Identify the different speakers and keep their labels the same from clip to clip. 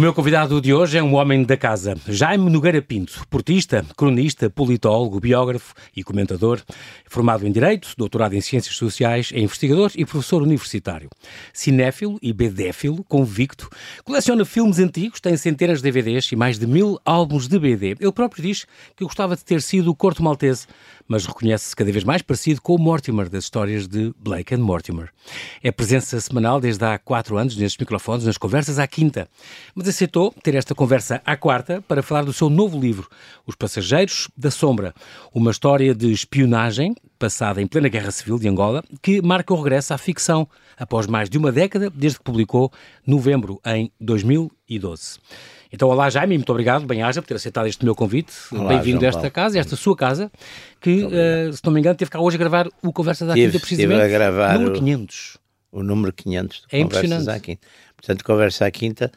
Speaker 1: O meu convidado de hoje é um homem da casa, Jaime Nogueira Pinto, portista, cronista, politólogo, biógrafo e comentador, formado em Direito, doutorado em Ciências Sociais, é investigador e professor universitário. Cinéfilo e bedéfilo, convicto, coleciona filmes antigos, tem centenas de DVDs e mais de mil álbuns de BD. Ele próprio diz que gostava de ter sido o Corto Maltese, mas reconhece-se cada vez mais parecido com o Mortimer das histórias de Blake and Mortimer. É presença semanal desde há quatro anos nestes microfones, nas conversas à quinta mas aceitou ter esta conversa à quarta para falar do seu novo livro, Os Passageiros da Sombra, uma história de espionagem passada em plena Guerra Civil de Angola, que marca o regresso à ficção após mais de uma década desde que publicou novembro em 2012. Então, olá Jaime, muito obrigado, bem-aja, por ter aceitado este meu convite. Bem-vindo a esta casa, esta sua casa, que, uh, se não me engano, teve cá hoje a gravar o Conversas à Quinta, precisamente,
Speaker 2: a gravar
Speaker 1: número 500.
Speaker 2: O, o número 500
Speaker 1: é impressionante. à
Speaker 2: Quinta. Portanto, Conversa à Quinta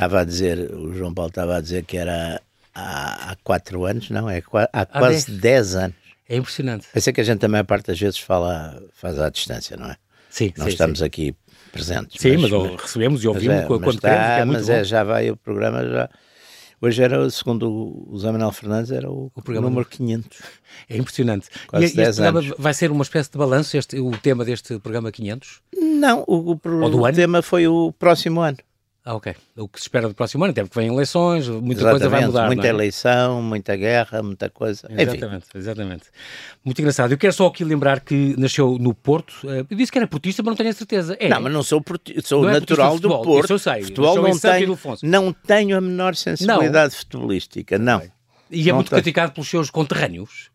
Speaker 2: Estava a dizer, o João Paulo estava a dizer que era há, há quatro anos, não, é há, quase dez. dez anos.
Speaker 1: É impressionante.
Speaker 2: Pensei que a gente também, a parte das vezes, fala, faz à distância, não é?
Speaker 1: Sim,
Speaker 2: Nós
Speaker 1: sim,
Speaker 2: estamos
Speaker 1: sim.
Speaker 2: aqui presentes.
Speaker 1: Sim, mas, mas recebemos e ouvimos é, quando
Speaker 2: está,
Speaker 1: queremos, é
Speaker 2: Mas
Speaker 1: é,
Speaker 2: já vai o programa, já... Hoje era, segundo o Zé Manuel Fernandes, era o, o programa número 500.
Speaker 1: É impressionante.
Speaker 2: Quase
Speaker 1: e este programa
Speaker 2: anos.
Speaker 1: vai ser uma espécie de balanço, este, o tema deste programa 500?
Speaker 2: Não, o, o, o tema foi o próximo ano.
Speaker 1: Ah, ok. O que se espera do próximo ano, até porque vem eleições, muita exatamente, coisa vai mudar.
Speaker 2: Muita
Speaker 1: é?
Speaker 2: eleição, muita guerra, muita coisa.
Speaker 1: Exatamente, Enfim. exatamente. Muito engraçado. Eu quero só aqui lembrar que nasceu no Porto. Eh, eu disse que era portista, mas não tenho a certeza. É.
Speaker 2: Não, mas não sou, porti... sou não é natural do Porto.
Speaker 1: Isso eu sei.
Speaker 2: Futebol não tenho, não tenho a menor sensibilidade não. futebolística, não.
Speaker 1: E é não muito tenho. criticado pelos seus conterrâneos.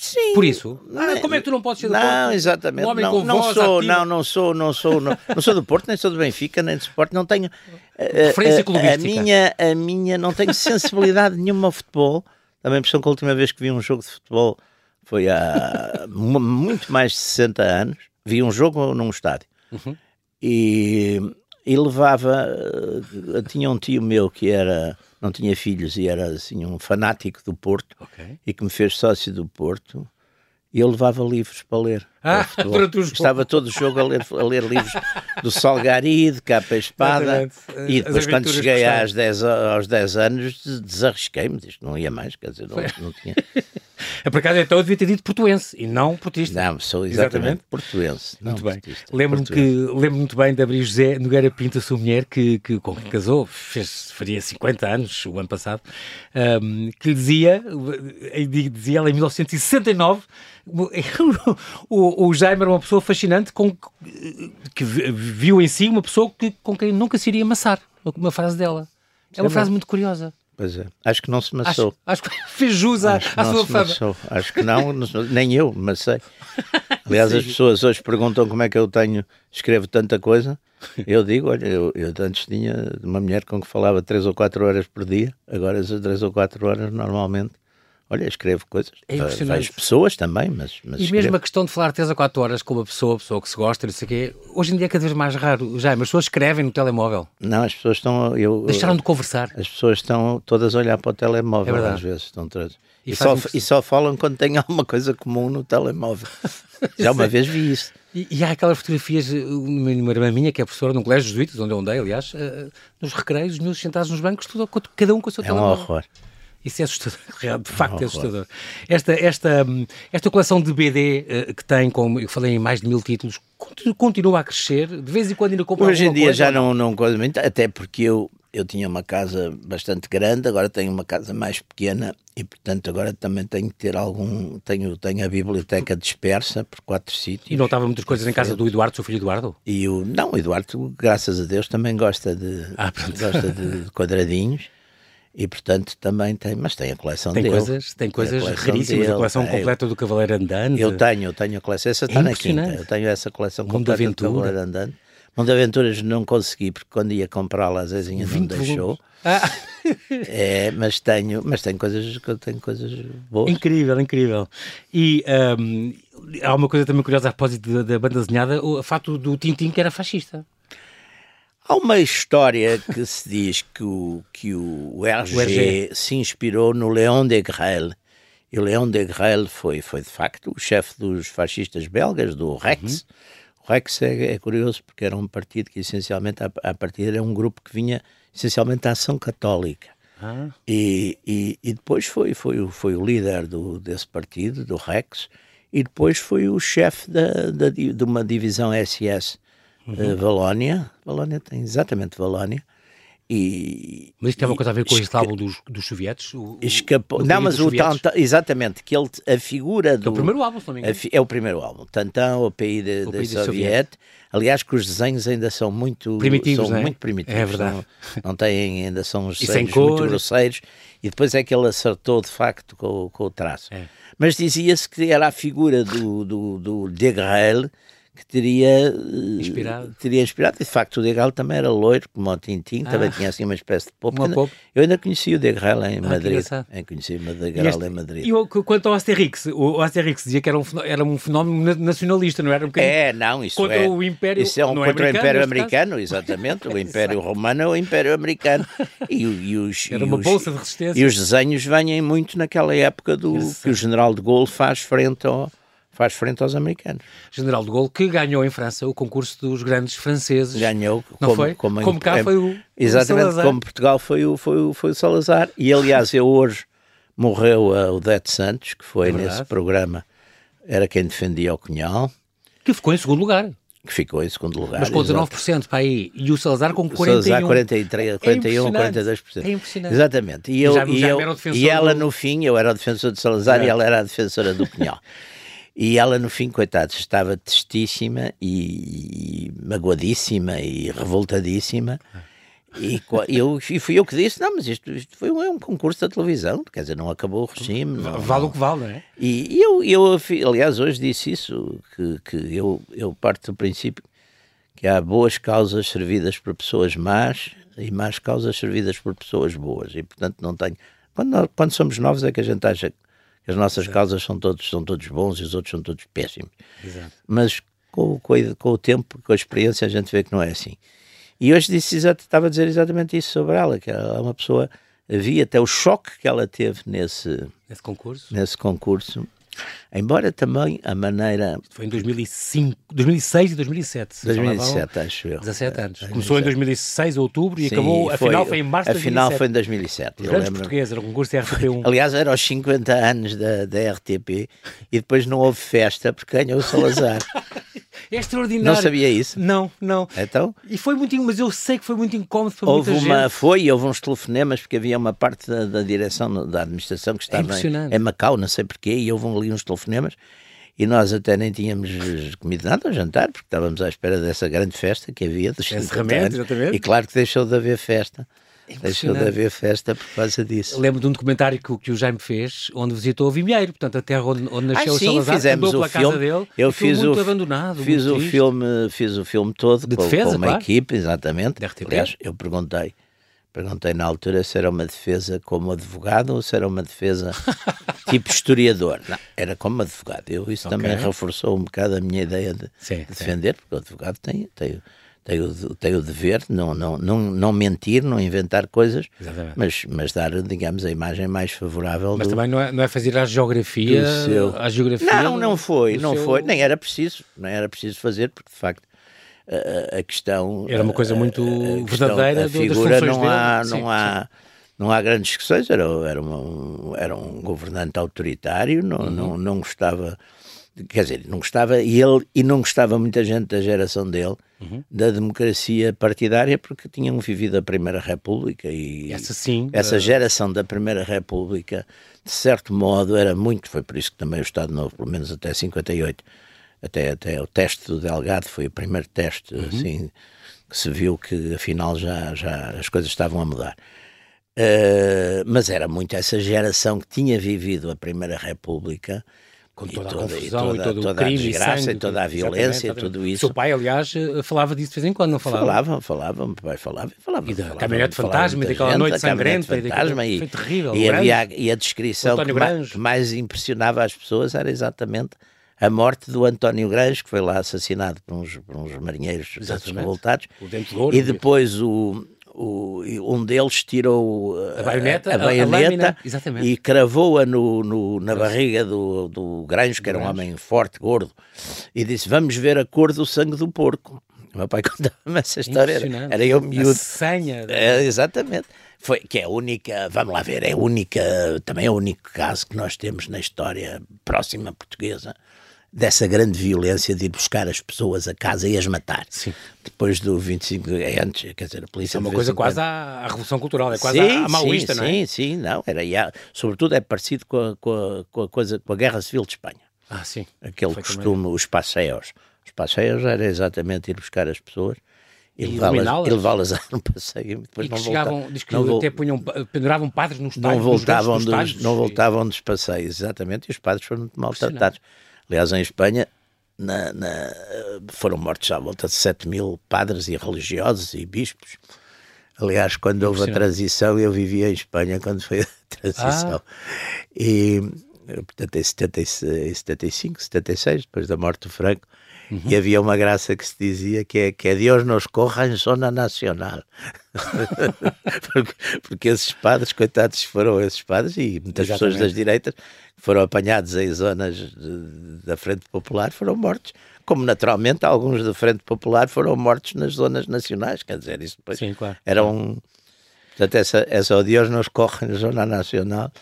Speaker 2: Sim.
Speaker 1: Por isso? Ah, como é que tu não podes ser do
Speaker 2: não,
Speaker 1: Porto?
Speaker 2: Não, exatamente.
Speaker 1: Um
Speaker 2: não, não sou,
Speaker 1: ativa.
Speaker 2: não, não sou, não sou, não, não sou do Porto, nem sou do Benfica, nem do Sport, não tenho
Speaker 1: Referência
Speaker 2: a, a, a minha, a minha, não tenho sensibilidade nenhuma ao futebol. Também porque a última vez que vi um jogo de futebol foi há muito mais de 60 anos. Vi um jogo num estádio.
Speaker 1: Uhum.
Speaker 2: E, e levava, tinha um tio meu que era não tinha filhos e era assim um fanático do Porto
Speaker 1: okay.
Speaker 2: e que me fez sócio do Porto. E eu levava livros para ler.
Speaker 1: Ah,
Speaker 2: Estava todo o jogo a ler, a ler livros do Salgari, de capa e espada. E depois, quando cheguei às 10, aos 10 anos, desarrisquei-me. Que não ia mais, quer dizer, não, não tinha.
Speaker 1: É por acaso, então eu devia ter dito portuense e não portista.
Speaker 2: Não, sou exatamente, exatamente. portuense.
Speaker 1: Muito bem. Lembro-me que lembro muito bem de abrir José Nogueira Pinto, a sua mulher, que, que, com quem casou, fez, faria 50 anos, o ano passado, um, que lhe dizia, dizia ela em 1969, o, o Jaime era uma pessoa fascinante com, que viu em si uma pessoa que, com quem nunca se iria amassar. Uma frase dela. É uma frase muito curiosa.
Speaker 2: Pois é. Acho que não se maçou.
Speaker 1: Acho, acho que fez jus à, à sua fama. Maçou.
Speaker 2: Acho que não, nem eu, mas sei. Aliás, Sim. as pessoas hoje perguntam como é que eu tenho, escrevo tanta coisa. Eu digo, olha, eu, eu antes tinha uma mulher com que falava 3 ou 4 horas por dia, agora essas 3 ou 4 horas normalmente Olha, escrevo coisas.
Speaker 1: É impressionante.
Speaker 2: Vejo pessoas também, mas. mas
Speaker 1: e
Speaker 2: escrevo.
Speaker 1: mesmo a questão de falar 3 ou 4 horas com uma pessoa, pessoa que se gosta, não sei o quê, hoje em dia é cada vez mais raro. Já, mas as pessoas escrevem no telemóvel.
Speaker 2: Não, as pessoas estão. Eu,
Speaker 1: Deixaram de conversar.
Speaker 2: As pessoas estão todas a olhar para o telemóvel, é às vezes. Estão todas. E, e, só, e, só, falam quando têm alguma coisa comum no telemóvel. Já uma vez vi isso.
Speaker 1: E, e, há aquelas fotografias, uma irmã minha, que é professora num colégio jesuítas, onde eu andei, aliás, uh, nos recreios, os meus sentados nos bancos, tudo, cada um com o seu
Speaker 2: é
Speaker 1: telemóvel.
Speaker 2: É um horror.
Speaker 1: Isso é assustador, de facto é assustador. Esta, esta, esta coleção de BD uh, que tem, como eu falei, em mais de mil títulos, continua a crescer, de vez em quando ainda compra
Speaker 2: Hoje em dia
Speaker 1: coisa,
Speaker 2: já não, não coisa muito, até porque eu, eu tinha uma casa bastante grande, agora tenho uma casa mais pequena e, portanto, agora também tenho que ter algum. Tenho, tenho a biblioteca dispersa por quatro sítios.
Speaker 1: E não estava muitas coisas em casa do Eduardo, seu filho Eduardo?
Speaker 2: E o, não, o Eduardo, graças a Deus, também gosta de,
Speaker 1: ah,
Speaker 2: gosta de quadradinhos. E portanto também tem, mas tem a coleção
Speaker 1: tem
Speaker 2: dele.
Speaker 1: Coisas, tem coisas raríssimas, dele, a coleção tem, completa do Cavaleiro Andante.
Speaker 2: Eu tenho, eu tenho a coleção, essa está
Speaker 1: é
Speaker 2: na quinta. Eu tenho essa coleção
Speaker 1: Mundo
Speaker 2: completa
Speaker 1: Aventura.
Speaker 2: do Cavaleiro Andante. Mundo Aventuras não consegui, porque quando ia comprá-la, a Zezinha não deixou.
Speaker 1: Ah.
Speaker 2: É, mas tenho, mas tenho coisas, tenho coisas boas.
Speaker 1: Incrível, incrível. E um, há uma coisa também curiosa a propósito da, da banda desenhada, o fato do Tintin que era fascista.
Speaker 2: Há uma história que se diz que o, que o Hergé,
Speaker 1: O Hergé.
Speaker 2: se inspirou no Léon Degrelle. E o Léon Degrelle foi, foi de facto o chefe dos fascistas belgas, do Rex. O Rex é, é curioso porque era um partido que essencialmente, à, à partida, era um grupo que vinha essencialmente a ação católica. Ah. E, e, e, depois foi, foi, foi o líder do, desse partido, do Rex, e depois foi o chefe da, da, de uma divisão SS uhum. uh, Valónia. Valónia tem exatamente Valónia. E,
Speaker 1: mas isto tem uma coisa a ver com este álbum dos, dos sovietes?
Speaker 2: O, escapou. O não, mas o exatamente, que ele, a figura do.
Speaker 1: É o primeiro álbum, também.
Speaker 2: É o primeiro álbum. Tantan, o país de, de, de Soviet. Aliás, que os desenhos ainda são muito
Speaker 1: primitivos.
Speaker 2: São
Speaker 1: é?
Speaker 2: muito primitivos.
Speaker 1: É verdade.
Speaker 2: Não, não têm, ainda são os desenhos muito grosseiros. E depois é que ele acertou de facto com, com o traço. É. Mas dizia-se que era a figura do, do, do Degrelle que teria
Speaker 1: eh, inspirado.
Speaker 2: teria inspirado. E de facto o Degrelle também era loiro, como o Tintin, ah. também tinha assim uma espécie de pop. Eu ainda conheci o Degrelle em ah, Madrid. Eu conheci o Degrelle este, em Madrid.
Speaker 1: E o, quanto ao Asterix, o Asterix dizia que era um, era um fenómeno nacionalista, não era? Um
Speaker 2: é, não, isso
Speaker 1: contra
Speaker 2: é.
Speaker 1: o Império
Speaker 2: Isso é um contra o Império Americano, exatamente. O Império Romano é o Império Americano. E, e os,
Speaker 1: era uma
Speaker 2: os,
Speaker 1: bolsa de resistência.
Speaker 2: E os desenhos vêm muito naquela época do que o General de Gaulle faz frente ao faz frente aos americanos.
Speaker 1: General de Gaulle, que ganhou em França o concurso dos grandes franceses.
Speaker 2: Ganhou,
Speaker 1: não
Speaker 2: como,
Speaker 1: foi?
Speaker 2: Como,
Speaker 1: como cá
Speaker 2: é,
Speaker 1: foi o
Speaker 2: Exatamente, como Portugal foi o, foi, o, foi o Salazar. E aliás, eu hoje morreu o Odete Santos, que foi é nesse programa, era quem defendia o Cunhal.
Speaker 1: Que ficou em segundo lugar
Speaker 2: que ficou em segundo lugar.
Speaker 1: Mas com 19% para aí, e o Salazar com 41%. O
Speaker 2: Salazar 43, 41, é 42%.
Speaker 1: É impressionante.
Speaker 2: Exatamente. E, eu, já, e, já eu, e ela do... no fim, eu era o defensor de Salazar é. e ela era a defensora do Cunhal. E ela, no fim, coitada, estava tristíssima e, e magoadíssima e revoltadíssima. E, eu, e fui eu que disse: não, mas isto, isto foi um, é um, concurso da televisão, quer dizer, não acabou o regime. Não,
Speaker 1: vale o que vale, não é?
Speaker 2: E, e eu, eu, aliás, hoje disse isso: que, que eu, eu parto do princípio que há boas causas servidas por pessoas más e más causas servidas por pessoas boas. E, portanto, não tenho. Quando, quando somos novos é que a gente acha as nossas Exato. causas são todos, são todos bons e os outros são todos péssimos. Exato. Mas com, com, com, o tempo, com a experiência, a gente vê que não é assim. E hoje disse, estava a dizer exatamente isso sobre ela, que ela é uma pessoa, havia até o choque que ela teve nesse,
Speaker 1: nesse concurso,
Speaker 2: nesse concurso Embora também a maneira.
Speaker 1: Foi em 2005, 2006 e 2007.
Speaker 2: 2007, acho eu.
Speaker 1: 17 anos. Começou em 2006, outubro, e Sim, acabou. A foi, foi em março
Speaker 2: de 2007. A final foi em 2007.
Speaker 1: Os grandes portugueses, era o concurso da RTP1.
Speaker 2: Aliás, era aos 50 anos da, da RTP e depois não houve festa porque ganhou o Salazar.
Speaker 1: É extraordinário.
Speaker 2: Não sabia isso?
Speaker 1: Não, não.
Speaker 2: Então?
Speaker 1: E foi muito, mas eu sei que foi muito incómodo para
Speaker 2: houve
Speaker 1: muita
Speaker 2: uma,
Speaker 1: gente.
Speaker 2: Foi, houve uns telefonemas, porque havia uma parte da, da direção, da administração que estava é em, em, Macau, não sei porquê, e houve ali uns telefonemas, e nós até nem tínhamos comido nada ao jantar, porque estávamos à espera dessa grande festa que havia dos
Speaker 1: Encerramento, exatamente.
Speaker 2: E claro que deixou de haver festa. Deixou de haver festa por causa disso.
Speaker 1: Lembro de um documentário que, que o Jaime fez, onde visitou o Vimieiro, portanto, a terra onde, onde nasceu
Speaker 2: ah, sim,
Speaker 1: o Salazar,
Speaker 2: fizemos
Speaker 1: o
Speaker 2: filme,
Speaker 1: casa dele,
Speaker 2: eu fiz
Speaker 1: muito
Speaker 2: o,
Speaker 1: abandonado.
Speaker 2: Fiz
Speaker 1: muito
Speaker 2: o filme, fiz o filme todo
Speaker 1: de
Speaker 2: com,
Speaker 1: defesa,
Speaker 2: com uma
Speaker 1: claro.
Speaker 2: equipe, exatamente. Aliás, eu perguntei, perguntei na altura se era uma defesa como advogado ou se era uma defesa tipo historiador. Não, era como advogado. Eu, isso okay. também reforçou um bocado a minha ideia de,
Speaker 1: sim,
Speaker 2: de defender, sim. porque o advogado tem, tem tem o, tem o dever de não, não, não, não mentir, não inventar coisas, mas, mas dar, digamos, a imagem mais favorável.
Speaker 1: Mas
Speaker 2: do,
Speaker 1: também não é, não é fazer a geografia, seu... a geografia.
Speaker 2: Não, não foi, não
Speaker 1: seu...
Speaker 2: foi, nem era preciso, nem era preciso fazer, porque de facto a, a questão
Speaker 1: era uma coisa muito
Speaker 2: a, a
Speaker 1: verdadeira.
Speaker 2: A figura não há, não sim, há. Sim. Não há grandes discussões, era, era, uma, era um governante autoritário, não, uhum. não, não gostava quer dizer, não gostava, e ele e não gostava muita gente da geração dele, uhum. da democracia partidária, porque tinham vivido a Primeira República e
Speaker 1: essa, sim,
Speaker 2: essa uh... geração da Primeira República, de certo modo, era muito, foi por isso que também o Estado Novo, pelo menos até 58, até, até o teste do Delgado foi o primeiro teste, uhum. assim, que se viu que afinal já, já as coisas estavam a mudar. Uh, mas era muito essa geração que tinha vivido a Primeira República
Speaker 1: com toda, toda a confusão e, toda, e todo toda o crime
Speaker 2: a desgraça,
Speaker 1: e, sangue,
Speaker 2: e toda a violência, tudo isso.
Speaker 1: Seu pai, aliás, eh, falava disso de vez em quando, não falava?
Speaker 2: Falava, falava, meu pai falava, falava.
Speaker 1: E da caminhonete fantasma, e daquela noite sangrenta,
Speaker 2: e, fantasma,
Speaker 1: e, foi terrível.
Speaker 2: E, havia, e a descrição que mais, que mais impressionava as pessoas era exatamente a morte do António Grange, que foi lá assassinado por uns, por uns marinheiros revoltados, e depois o, o, um deles tirou
Speaker 1: a baioneta,
Speaker 2: a, a baioneta
Speaker 1: a
Speaker 2: e cravou-a no, no, na barriga do, do Granjo, que era um homem forte, gordo, e disse: Vamos ver a cor do sangue do porco. O meu pai contava-me essa história. Era, era eu miúdo. A
Speaker 1: senha.
Speaker 2: É, exatamente. Foi, que é a única, vamos lá ver, é a única, também é o único caso que nós temos na história próxima portuguesa dessa grande violência de ir buscar as pessoas a casa e as matar.
Speaker 1: Sim.
Speaker 2: Depois do 25 é antes, quer dizer, a polícia...
Speaker 1: É uma coisa quase à, à, Revolução Cultural, é quase sim, à, maoísta,
Speaker 2: sim,
Speaker 1: não é?
Speaker 2: Sim, sim, não, era, sobretudo é parecido com a, com a, com a coisa, com a Guerra Civil de Espanha.
Speaker 1: Ah, sim.
Speaker 2: Aquele costume, os passeios. Os passeios era exatamente ir buscar as pessoas e, levá-las a um passeio. Depois
Speaker 1: e
Speaker 2: não
Speaker 1: chegavam,
Speaker 2: voltavam,
Speaker 1: diz que não até punham, penduravam padres nos
Speaker 2: não voltavam dos, dos, Não voltavam dos passeios, exatamente, e os padres foram muito maltratados. Aliás, em Espanha na, na, foram mortos à volta de 7 mil padres e religiosos e bispos. Aliás, quando houve a transição, eu vivia em Espanha quando foi a transição. Ah. E, portanto, em 75, 76, depois da morte do Franco, Uhum. E havia uma graça que se dizia que é que é Deus nos corra em zona nacional. porque, porque, esses padres, coitados, foram esses padres e muitas Exatamente. pessoas das direitas foram apanhados em zonas de, da Frente Popular foram mortos. Como naturalmente alguns da Frente Popular foram mortos nas zonas nacionais, quer dizer, isso depois
Speaker 1: Sim, claro.
Speaker 2: era um, Portanto, essa, essa o Deus nos corre na zona nacional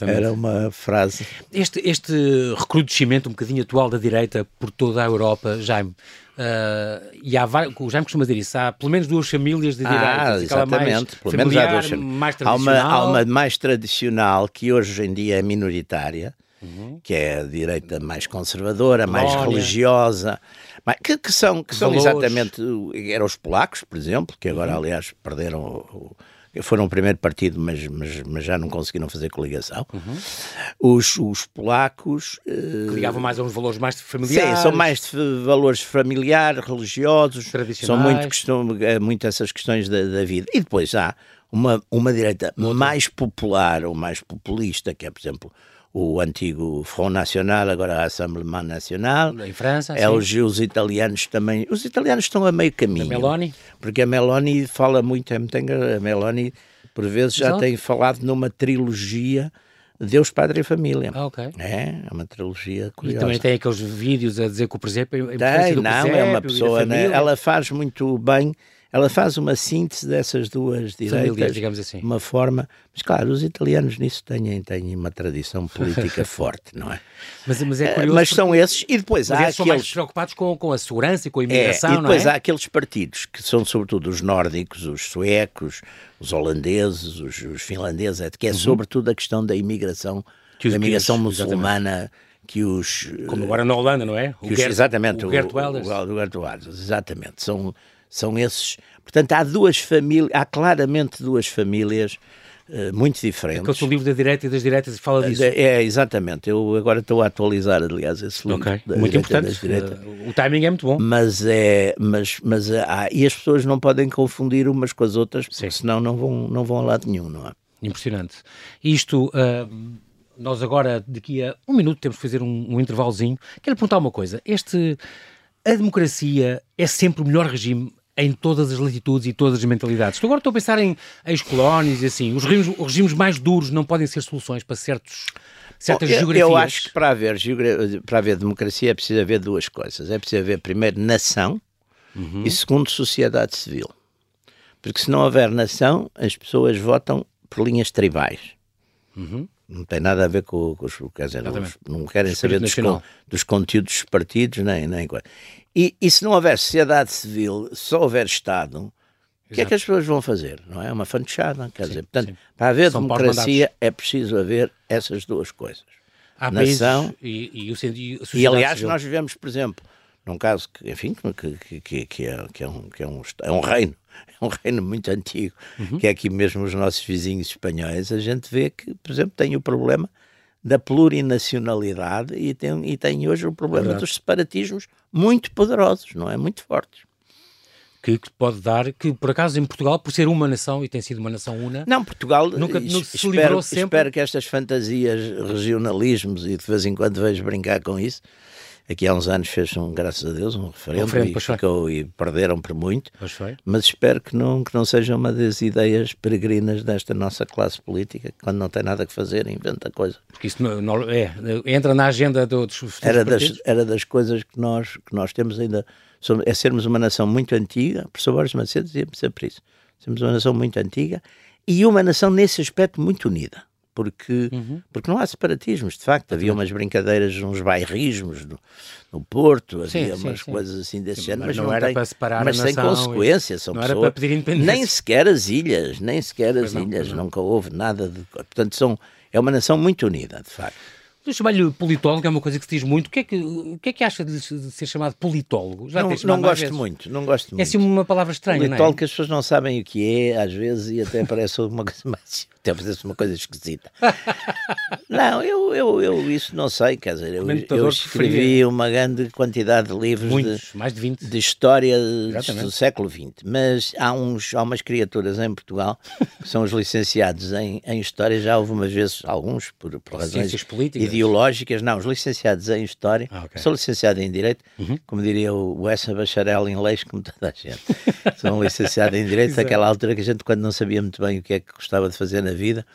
Speaker 2: era uma frase.
Speaker 1: Este, este recrudescimento um bocadinho atual da direita por toda a Europa, Jaime, Uh, e há vários, o Jaime costuma dizer isso, há pelo menos duas famílias de direita,
Speaker 2: ah, exatamente, pelo menos há duas mais. Há uma, há uma mais tradicional que hoje em dia é minoritária, uhum. que é a direita mais conservadora, mais religiosa, que, que, são, que são exatamente, eram os polacos, por exemplo, que agora uhum. aliás perderam o, foram o primeiro partido, mas, mas, mas já não conseguiram fazer coligação. Uhum. Os, os polacos.
Speaker 1: Que ligavam mais a uns valores mais familiares.
Speaker 2: Sim, são mais de valores familiares, religiosos. São muito, questão, é, muito essas questões da, da vida. E depois há uma, uma direita mais popular ou mais populista, que é, por exemplo, o antigo Front Nacional, agora a Assemblement Nacional.
Speaker 1: Em França,
Speaker 2: é os, os, italianos também. Os italianos estão a meio caminho. A
Speaker 1: Meloni?
Speaker 2: Porque a Meloni fala muito, é a Meloni por vezes já Exato. tem falado numa trilogia Deus, Padre e Família.
Speaker 1: Ah, ok.
Speaker 2: É, é uma trilogia curiosa.
Speaker 1: E também tem aqueles vídeos a dizer que o presépio
Speaker 2: é tem, não, é uma pessoa, né? ela faz muito bem ela faz uma síntese dessas duas direitas,
Speaker 1: digamos assim.
Speaker 2: uma forma. Mas claro, os italianos nisso têm, têm uma tradição política forte, não é?
Speaker 1: Mas, mas é eh, curioso.
Speaker 2: Mas são esses, e depois
Speaker 1: mas
Speaker 2: há
Speaker 1: aqueles... são mais preocupados com, com a segurança e com a imigração,
Speaker 2: é, e depois
Speaker 1: é?
Speaker 2: há aqueles partidos que são sobretudo os nórdicos, os suecos, os holandeses, os, os finlandeses, que é uhum. sobretudo a questão da imigração, da imigração os, muçulmana. Exatamente que os
Speaker 1: como agora na Holanda não é
Speaker 2: o Gert, exatamente o Gert Wilders o, o, o Gert Wilders exatamente são são esses. Portanto, há duas famílias, há claramente duas famílias uh, muito diferentes.
Speaker 1: Aquele seu livro da direita e das direitas fala disso.
Speaker 2: É, é, exatamente. Eu agora estou a atualizar, aliás, esse livro.
Speaker 1: Muito importante. Uh, o timing é muito bom.
Speaker 2: Mas é, mas, mas há, e as pessoas não podem confundir umas com as outras, porque Sim. senão não vão, não vão a lado nenhum, não é?
Speaker 1: Impressionante. Isto. Uh, nós agora, daqui a um minuto, temos que fazer um, um intervalozinho. Quero perguntar uma coisa. Este, a democracia é sempre o melhor regime em todas as latitudes e todas as mentalidades. Estou agora estou a pensar em ex-colónias e assim. Os regimes, os regimes, mais duros não podem ser soluções para certos, certas Bom, eu, geografias.
Speaker 2: Eu acho que para haver, para haver democracia é preciso haver duas coisas. É preciso haver, primeiro, nação uhum. e, segundo, sociedade civil. Porque se não houver nação, as pessoas votam por linhas tribais. Uhum. Não tem nada a ver com, com os. Quer dizer, não, não querem saber dos, dos, conteúdos dos partidos, nem, nem coisa. E, e se não houver sociedade civil, só houver Estado, o que é que as pessoas vão fazer? Não é uma fanchada, quer sim, dizer, portanto, sim. para haver São democracia é preciso haver essas duas coisas.
Speaker 1: Há Nação e, e, o, e,
Speaker 2: e aliás, civil. nós vivemos, por exemplo, num caso que, enfim, que, que, que, é, que, é, um, que é, um, é um reino, é um reino muito antigo, uhum. que é aqui mesmo os nossos vizinhos espanhóis, a gente vê que, por exemplo, tem o problema da plurinacionalidade e tem, e tem hoje o problema Verdade. dos separatismos muito poderosos, não é? Muito fortes.
Speaker 1: Que, que, pode dar, que por acaso em Portugal, por ser uma nação e tem sido uma nação una.
Speaker 2: Não, Portugal nunca, se espero, livrou sempre. Espero que estas fantasias, regionalismos e de vez em quando vejo brincar com isso, Aqui há uns anos fez um, graças a Deus, um referendo um e, ficou, e, perderam por muito. Mas espero que não, que não seja uma das ideias peregrinas desta nossa classe política, que quando não tem nada que fazer, inventa coisa.
Speaker 1: Porque isso não, não, é, entra na agenda dos, dos
Speaker 2: era das, era das coisas que nós, que nós temos ainda é sermos uma nação muito antiga, o professor Borges Macedo dizia sempre isso, sermos uma nação muito antiga e uma nação nesse aspecto muito unida porque, uhum. porque não há separatismos, de facto. Havia umas brincadeiras, uns bairrismos no, no Porto, havia sim, umas sim, coisas assim desse género, mas,
Speaker 1: mas,
Speaker 2: não,
Speaker 1: era para separar
Speaker 2: mas sem consequência. São
Speaker 1: não
Speaker 2: pessoas,
Speaker 1: era para pedir independência.
Speaker 2: Nem sequer as ilhas, nem sequer as não, ilhas, nunca houve nada de. Portanto, são, é uma nação muito unida, de facto.
Speaker 1: O chamar-lhe politólogo é uma coisa que se diz muito. O que é que, o que, é que acha de ser chamado politólogo?
Speaker 2: Já não, não gosto muito, não gosto muito.
Speaker 1: É assim uma palavra estranha,
Speaker 2: politólogo
Speaker 1: não é?
Speaker 2: que as pessoas não sabem o que é, às vezes, e até parece uma coisa mais até parece uma coisa esquisita. não, eu, eu, eu isso não sei, quer dizer, eu, eu escrevi preferia. uma grande quantidade de livros
Speaker 1: Muitos,
Speaker 2: de,
Speaker 1: mais de 20.
Speaker 2: de história Exatamente. do século XX, mas há, uns, há umas criaturas em Portugal que são os licenciados em, em História, já houve umas vezes alguns por, por razões ideológicas, não, os licenciados em História, ah, okay. sou licenciado em Direito, uhum. como diria o, essa bacharel em Leis, como toda a gente. sou um licenciado em Direito, naquela altura que a gente, quando não sabia muito bem o que é que gostava de fazer na vida,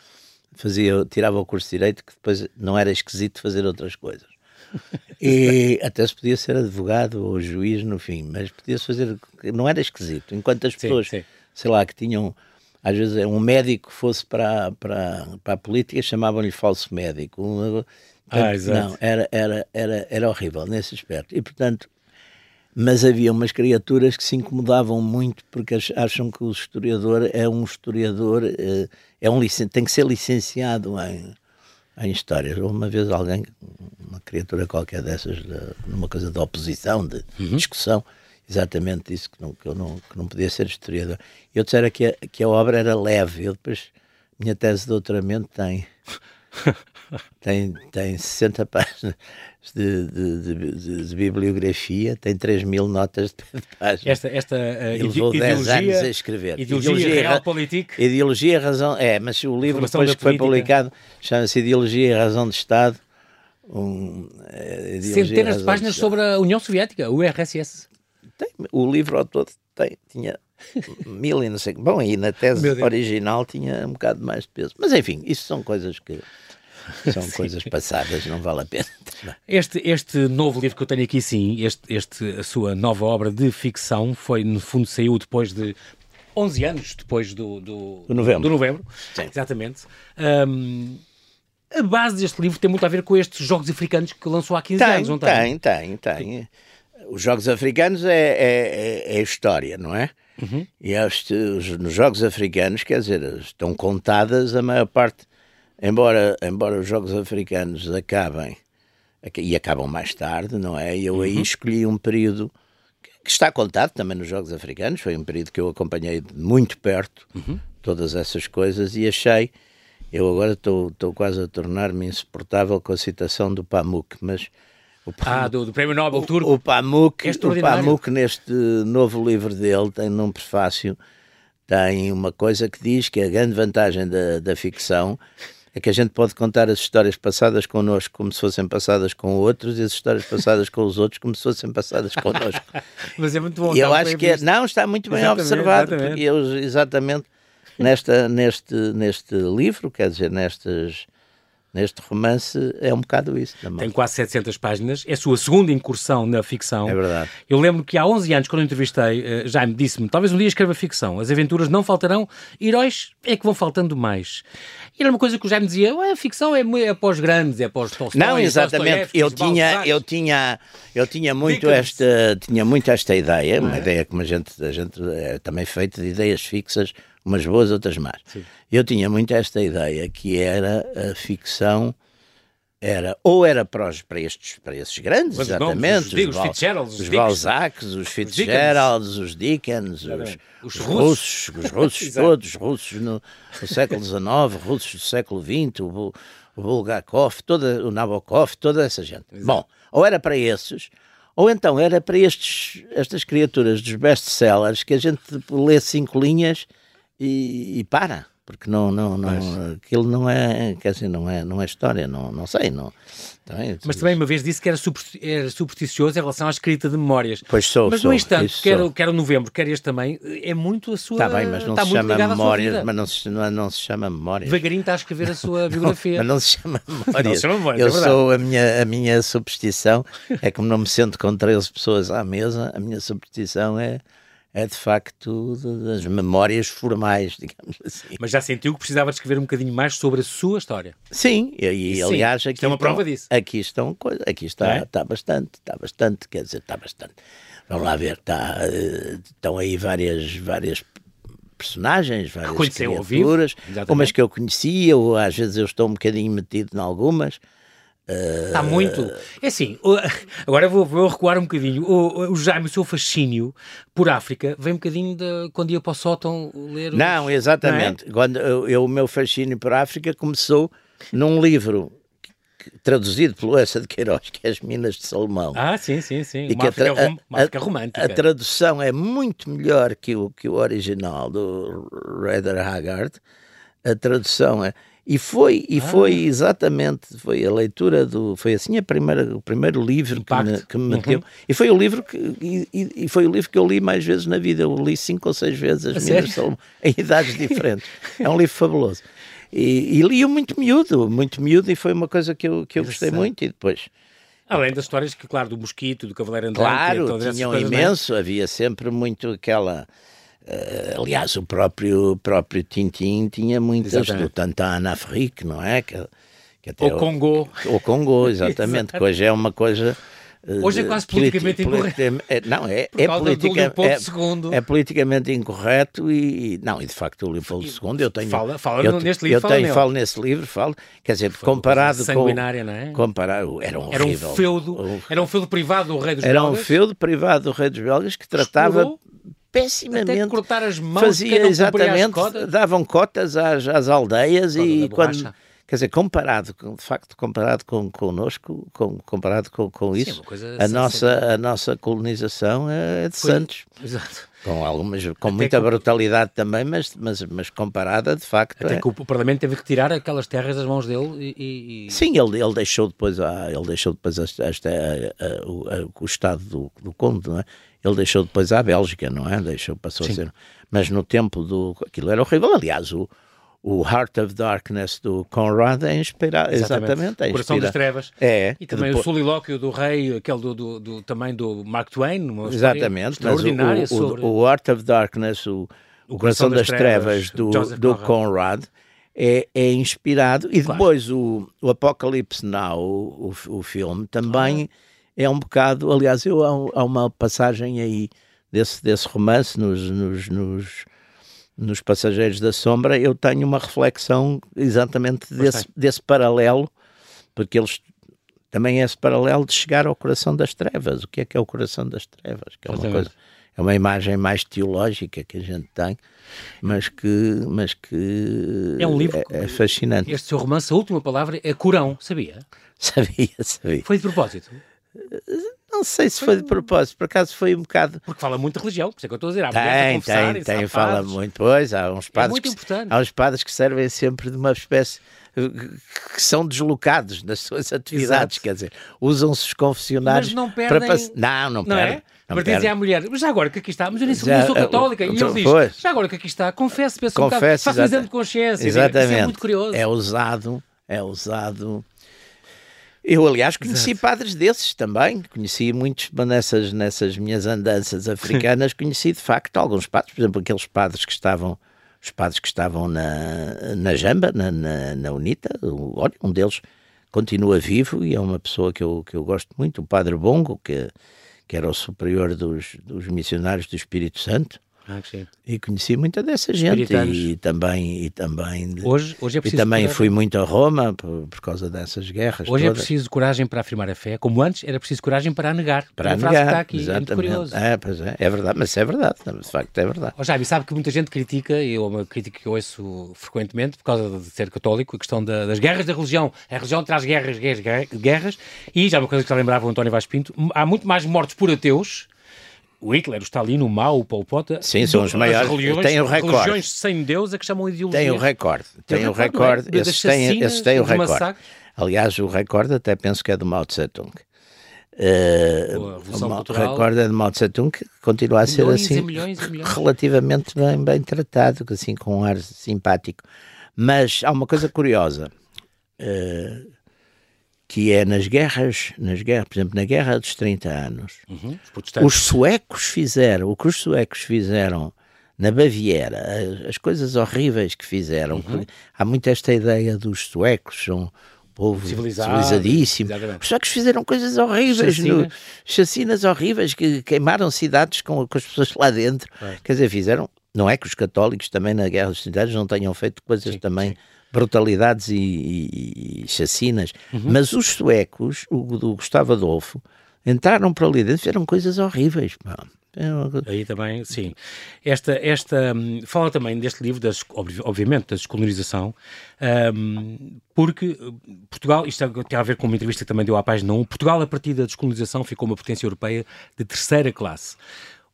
Speaker 2: fazia, tirava o curso de Direito, que depois não era esquisito fazer outras coisas. E até se podia ser advogado ou juiz no fim, mas podia-se fazer, não era esquisito. Enquanto as pessoas, sim, sim. sei lá, que tinham, às vezes um médico fosse para, para, para a política, chamavam-lhe falso médico. Um,
Speaker 1: ah, exato.
Speaker 2: Não, era, era, era, era horrível nesse aspecto. E portanto, mas havia umas criaturas que se incomodavam muito porque acham que o historiador é um historiador, eh, é um tem que ser licenciado em, em histórias. Uma vez alguém, uma criatura qualquer dessas, numa coisa de oposição, de uhum. discussão, exatamente disse que não, que, eu não, que não podia ser historiador. Eu dissera que a, que a obra era leve. Eu depois, minha tese de doutoramento tem tem, tem 60 páginas de, de, de, de, bibliografia, tem 3 mil notas de página.
Speaker 1: Esta, esta uh,
Speaker 2: levou 10 anos a escrever.
Speaker 1: Ideologia, ideologia Real Politique.
Speaker 2: Ideologia Razão. É, mas o livro depois que foi publicado chama-se Ideologia e Razão de Estado. Um,
Speaker 1: é, Centenas de páginas de sobre a União Soviética, o URSS.
Speaker 2: Tem, o livro ao todo tem, tinha mil e não sei. Bom, e na tese original tinha um bocado mais de peso. Mas enfim, isso são coisas que. São coisas passadas, não vale a pena.
Speaker 1: Este, este novo livro que eu tenho aqui, sim, este, este, a sua nova obra de ficção, foi, no fundo, saiu depois de 11 anos depois do, do,
Speaker 2: do novembro.
Speaker 1: Do novembro. Sim. Exatamente. Um, a base deste livro tem muito a ver com estes Jogos Africanos que lançou há 15
Speaker 2: tem,
Speaker 1: anos, não
Speaker 2: tem? Tem, tem, tem. Os Jogos Africanos é, é, é, é história, não é? Uhum. E este, os, nos Jogos Africanos, quer dizer, estão contadas a maior parte, embora, embora os Jogos Africanos acabem, e acabam mais tarde, não é? Eu uhum. aí escolhi um período que está contado também nos Jogos Africanos, foi um período que eu acompanhei de muito perto, uhum. todas essas coisas, e achei, eu agora estou quase a tornar-me insuportável com a citação do Pamuk, mas
Speaker 1: Pamuk, ah, do, do, Prémio Nobel Turco.
Speaker 2: O, o Pamuk, é o Pamuk, neste novo livro dele, tem num prefácio, tem uma coisa que diz que a grande vantagem da, da ficção é que a gente pode contar as histórias passadas connosco como se fossem passadas com outros e as histórias passadas com os outros como se fossem passadas connosco.
Speaker 1: Mas é muito bom.
Speaker 2: E eu acho que é, não, está muito bem exatamente, observado, exatamente. porque eu exatamente nesta, neste, neste livro, quer dizer, nestas Neste romance é um bocado isso também.
Speaker 1: Tem quase 700 páginas, é a sua segunda incursão na ficção.
Speaker 2: É verdade.
Speaker 1: Eu lembro que há 11 anos, quando entrevistei, uh, Jaime disse-me, talvez um dia escreva ficção, as aventuras não faltarão, heróis é que vão faltando mais. E era uma coisa que o Jaime dizia, a ficção é, é para os grandes, é para os Tolstói,
Speaker 2: Não, exatamente, eu tinha, eu tinha, eu tinha muito esta, tinha muito esta ideia, uma é? ideia como a gente, a gente é também feita de ideias fixas, umas boas, outras más. Sim. Eu tinha muito esta ideia que era a ficção era ou era para, os, para, estes, para estes grandes, Mas exatamente,
Speaker 1: os, os, Fitzgeralds,
Speaker 2: os, Balzacs, os Fitzgeralds, os Dickens, os, os, russos, os russos todos, os russos no, no século XIX, russos do século XX, o, o Bulgakov, toda, o Nabokov, toda essa gente. Exato. Bom, ou era para esses, ou então era para estes, estas criaturas dos best-sellers que a gente lê cinco linhas e, e para. porque não, não, não, Mas... aquilo não é, quer dizer, não é, não é história, não, não sei, não.
Speaker 1: Também, Mas também uma vez disse que era, supersticioso em relação à escrita de memórias.
Speaker 2: Pois sou,
Speaker 1: Mas
Speaker 2: sou,
Speaker 1: no entanto, quer, quer o novembro, quer este também, é muito a sua.
Speaker 2: Está bem, mas não está se chama memórias, mas não se, não, não se chama memórias.
Speaker 1: Devagarinho está a escrever a sua biografia.
Speaker 2: mas não se chama memórias. não se chama memórias Eu é sou, a minha, a minha superstição é como não me sento com 13 pessoas à mesa, a minha superstição é é de facto das memórias formais, digamos assim.
Speaker 1: Mas já sentiu que precisava de escrever um bocadinho mais sobre a sua história?
Speaker 2: Sim, e, aliás
Speaker 1: Sim, aqui é uma prova disso.
Speaker 2: Aqui estão coisas, aqui está, é? está bastante, está bastante, quer dizer, está bastante. Vamos lá ver, está, eh, estão aí várias, várias personagens, várias criaturas, umas que eu conhecia, ou às vezes eu estou um bocadinho metido em algumas.
Speaker 1: Está muito. É assim, agora vou, vou recuar um bocadinho. O, o Jaime, o seu fascínio por África, vem um bocadinho de quando ia para o sótão ler. Os...
Speaker 2: Não, exatamente. Não é? Quando eu, o meu fascínio por África começou num livro traduzido pelo Essa de Queiroz, que é As Minas de Salomão.
Speaker 1: Ah, sim, sim, sim. E uma, África, a, África romântica.
Speaker 2: A, a, tradução é muito melhor que o, que o original do Raider Haggard. A tradução é e foi, e ah. foi exatamente, foi a leitura do, foi assim a primeira, o primeiro livro que me, que me, meteu. Uhum. E foi o livro que, e, e, foi o livro que eu li mais vezes na vida. Eu li cinco ou seis vezes as minhas são em idades diferentes. é um livro fabuloso. E, e li-o muito miúdo, muito miúdo, e foi uma coisa que eu, que eu gostei muito. E depois.
Speaker 1: Além das histórias que, claro, do Mosquito, do Cavaleiro André,
Speaker 2: claro, tinham é? imenso, havia sempre muito aquela Uh, aliás, o próprio, próprio Tintin tinha muitas exatamente. do Tantan África, não é? Que,
Speaker 1: que até o Congo.
Speaker 2: O Congo, exatamente, que hoje é uma coisa.
Speaker 1: Uh, hoje é quase politicamente incorreto.
Speaker 2: É, não, é, é, politica, é, é, politicamente incorreto e, não, e de facto o Leopoldo II, eu tenho...
Speaker 1: Fala, fala eu, neste livro,
Speaker 2: eu
Speaker 1: fala
Speaker 2: tenho, falo nesse livro, falo, quer dizer, Foi comparado com...
Speaker 1: não é?
Speaker 2: Comparado, era um
Speaker 1: era um feudo, era um feudo privado do rei dos
Speaker 2: era
Speaker 1: belgas.
Speaker 2: Era um feudo privado do rei dos belgas que tratava... Explorou pessimamente. Até
Speaker 1: cortar as mãos,
Speaker 2: fazia exatamente, cotas. davam cotas às, às aldeias e quando quer dizer, comparado, de facto, comparado com connosco, com, comparado com, com isso, Sim, a, nossa, a nossa colonização é de Foi, Santos. Exato. Com, algumas, com Até muita que... brutalidade também, mas, mas, mas comparada, de facto.
Speaker 1: Até
Speaker 2: é...
Speaker 1: que o Parlamento teve que tirar aquelas terras das mãos dele e.
Speaker 2: e... Sim, ele, ele deixou depois, a, ele deixou depois a, a, o, o Estado do, do Conde, não é? Ele deixou depois à Bélgica, não é? Deixou, passou Sim. a ser. Mas no tempo do. Aquilo era horrível. Aliás, o, o Heart of Darkness do Conrad é inspirado. Exatamente. exatamente é
Speaker 1: o Coração das Trevas.
Speaker 2: É.
Speaker 1: E também depois... o solilóquio do rei, aquele do, do, do, também do Mark Twain.
Speaker 2: Exatamente.
Speaker 1: Extraordinária
Speaker 2: o, sobre... o, o Heart of Darkness, o, o Coração, das, das, Trevas, do, do Conrad. É, é, inspirado, e depois claro. o, o Apocalypse Now, o, o, o filme, também ah é um bocado. Aliás, eu, há, há uma passagem aí desse, desse romance nos, nos, nos, nos, Passageiros da Sombra. Eu tenho uma reflexão exatamente desse, desse paralelo, porque eles também é esse paralelo de chegar ao coração das trevas. O que é que é o coração das trevas? Que é uma coisa é uma imagem mais teológica que a gente tem, mas que, mas que
Speaker 1: é, um livro
Speaker 2: é, é fascinante.
Speaker 1: Este seu romance, a última palavra é Corão, sabia?
Speaker 2: Sabia, sabia.
Speaker 1: Foi de propósito?
Speaker 2: Não sei se foi de propósito, por acaso foi um bocado.
Speaker 1: Porque fala muito de religião, por isso é que eu estou a dizer. Há
Speaker 2: tem, tem, tem, fala muito. Pois, há uns padres. É muito
Speaker 1: que, importante.
Speaker 2: Há uns padres que servem sempre de uma espécie que são deslocados nas suas atividades, Exato. quer dizer, usam-se os confessionários
Speaker 1: mas não perdem...
Speaker 2: para passar. Não, não, não
Speaker 1: perdem. É? Mas dizem à mulher, mas já agora que aqui está, mas eu nem sou, já, sou católica, uh, e ele diz, pois. já agora que aqui está, confesse, penso confesse, um bocado, faça um exame de consciência.
Speaker 2: Exatamente.
Speaker 1: Isso é muito curioso.
Speaker 2: É usado, é usado eu, aliás, conheci Exato. padres desses também, conheci muitos nessas, nessas minhas andanças africanas, conheci de facto alguns padres, por exemplo, aqueles padres que estavam, os padres que estavam na, na Jamba, na, na, na UNITA, olha, um deles continua vivo e é uma pessoa que eu, que eu gosto muito, o padre Bongo, que, que era o superior dos, dos missionários do Espírito Santo,
Speaker 1: ah.
Speaker 2: E conheci muita dessa gente e também e também
Speaker 1: hoje, hoje é
Speaker 2: preciso e também coragem. fui muito a Roma por, por causa dessas guerras.
Speaker 1: Hoje
Speaker 2: é
Speaker 1: todas. é preciso coragem para afirmar a fé, como antes era preciso coragem para a negar.
Speaker 2: Para a negar, está aqui, exatamente. É, curioso. é, é, é verdade, mas é verdade, de facto é verdade.
Speaker 1: Oh, Jaime, sabe que muita gente critica, e é uma crítica que eu ouço frequentemente por causa de ser católico, a questão da, das guerras da religião. A religião traz guerras, guerras, guerras, e já uma coisa que já lembrava o António Vaz Pinto, há muito mais mortos por ateus o Hitler, o Stalin, o Mao, o Pol Pot.
Speaker 2: Sim, são os maiores.
Speaker 1: Religiões,
Speaker 2: tem o recorde.
Speaker 1: Religiões sem Deus é que chamam ideologia.
Speaker 2: Tem o recorde. Tem, o recorde. É? Esses têm, esses têm o recorde. Aliás, o recorde até penso que é do Mao Tse Tung. Uh, o recorde é de Mao Tse Tung que continua a ser assim
Speaker 1: milhões milhões.
Speaker 2: relativamente bem, bem tratado, assim com um ar simpático. Mas há uma coisa curiosa. Uh, que é nas guerras, nas guerras, por exemplo, na Guerra dos 30 anos, uhum, os, suecos fizeram, o que os suecos fizeram na Baviera, as, as coisas horríveis que fizeram, uhum. há muito esta ideia dos suecos, são um povo Civilizado, civilizadíssimo. Exatamente. Os suecos fizeram coisas horríveis, chacinas, no, chacinas horríveis, que queimaram cidades com, com as pessoas lá dentro. É. Quer dizer, fizeram, não é que os católicos também na Guerra dos 30 anos não tenham feito coisas sim, também... Sim brutalidades e, e, e chacinas, uhum. mas os suecos, o do Gustavo Adolfo, entraram para ali dentro e fizeram coisas horríveis.
Speaker 1: É Aí também, sim. Esta, esta, hum, fala também deste livro, das, obviamente, da descolonização, um, porque Portugal, isto tem a ver com uma entrevista que também deu à página 1, Portugal, a partir da descolonização, ficou uma potência europeia de terceira classe.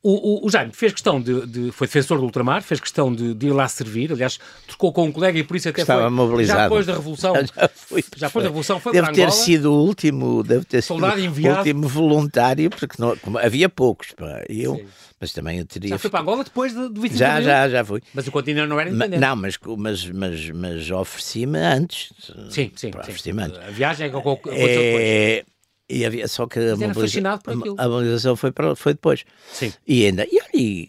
Speaker 1: O, o, o, Jaime fez questão de, de, foi defensor do ultramar, fez questão de, de, ir lá servir, aliás, trocou com um colega e por isso até
Speaker 2: Estava
Speaker 1: foi,
Speaker 2: mobilizado.
Speaker 1: já depois da Revolução, já, fui, já depois da Revolução foi
Speaker 2: deve ter sido o último, deve ter
Speaker 1: soldado
Speaker 2: sido
Speaker 1: enviado.
Speaker 2: o último voluntário, porque não, havia poucos, pá, eu, Sim. mas também eu teria...
Speaker 1: Já foi para Angola depois do 25
Speaker 2: Já, já, já fui.
Speaker 1: Mas o continente não era independente.
Speaker 2: Não, mas, mas, mas, mas ofereci-me antes.
Speaker 1: Sim, sim,
Speaker 2: sim. Antes.
Speaker 1: A viagem é que aconteceu
Speaker 2: é... depois. E havia, só que a, mobiliza a, mobilização foi, para, foi depois.
Speaker 1: Sim.
Speaker 2: E ainda, e,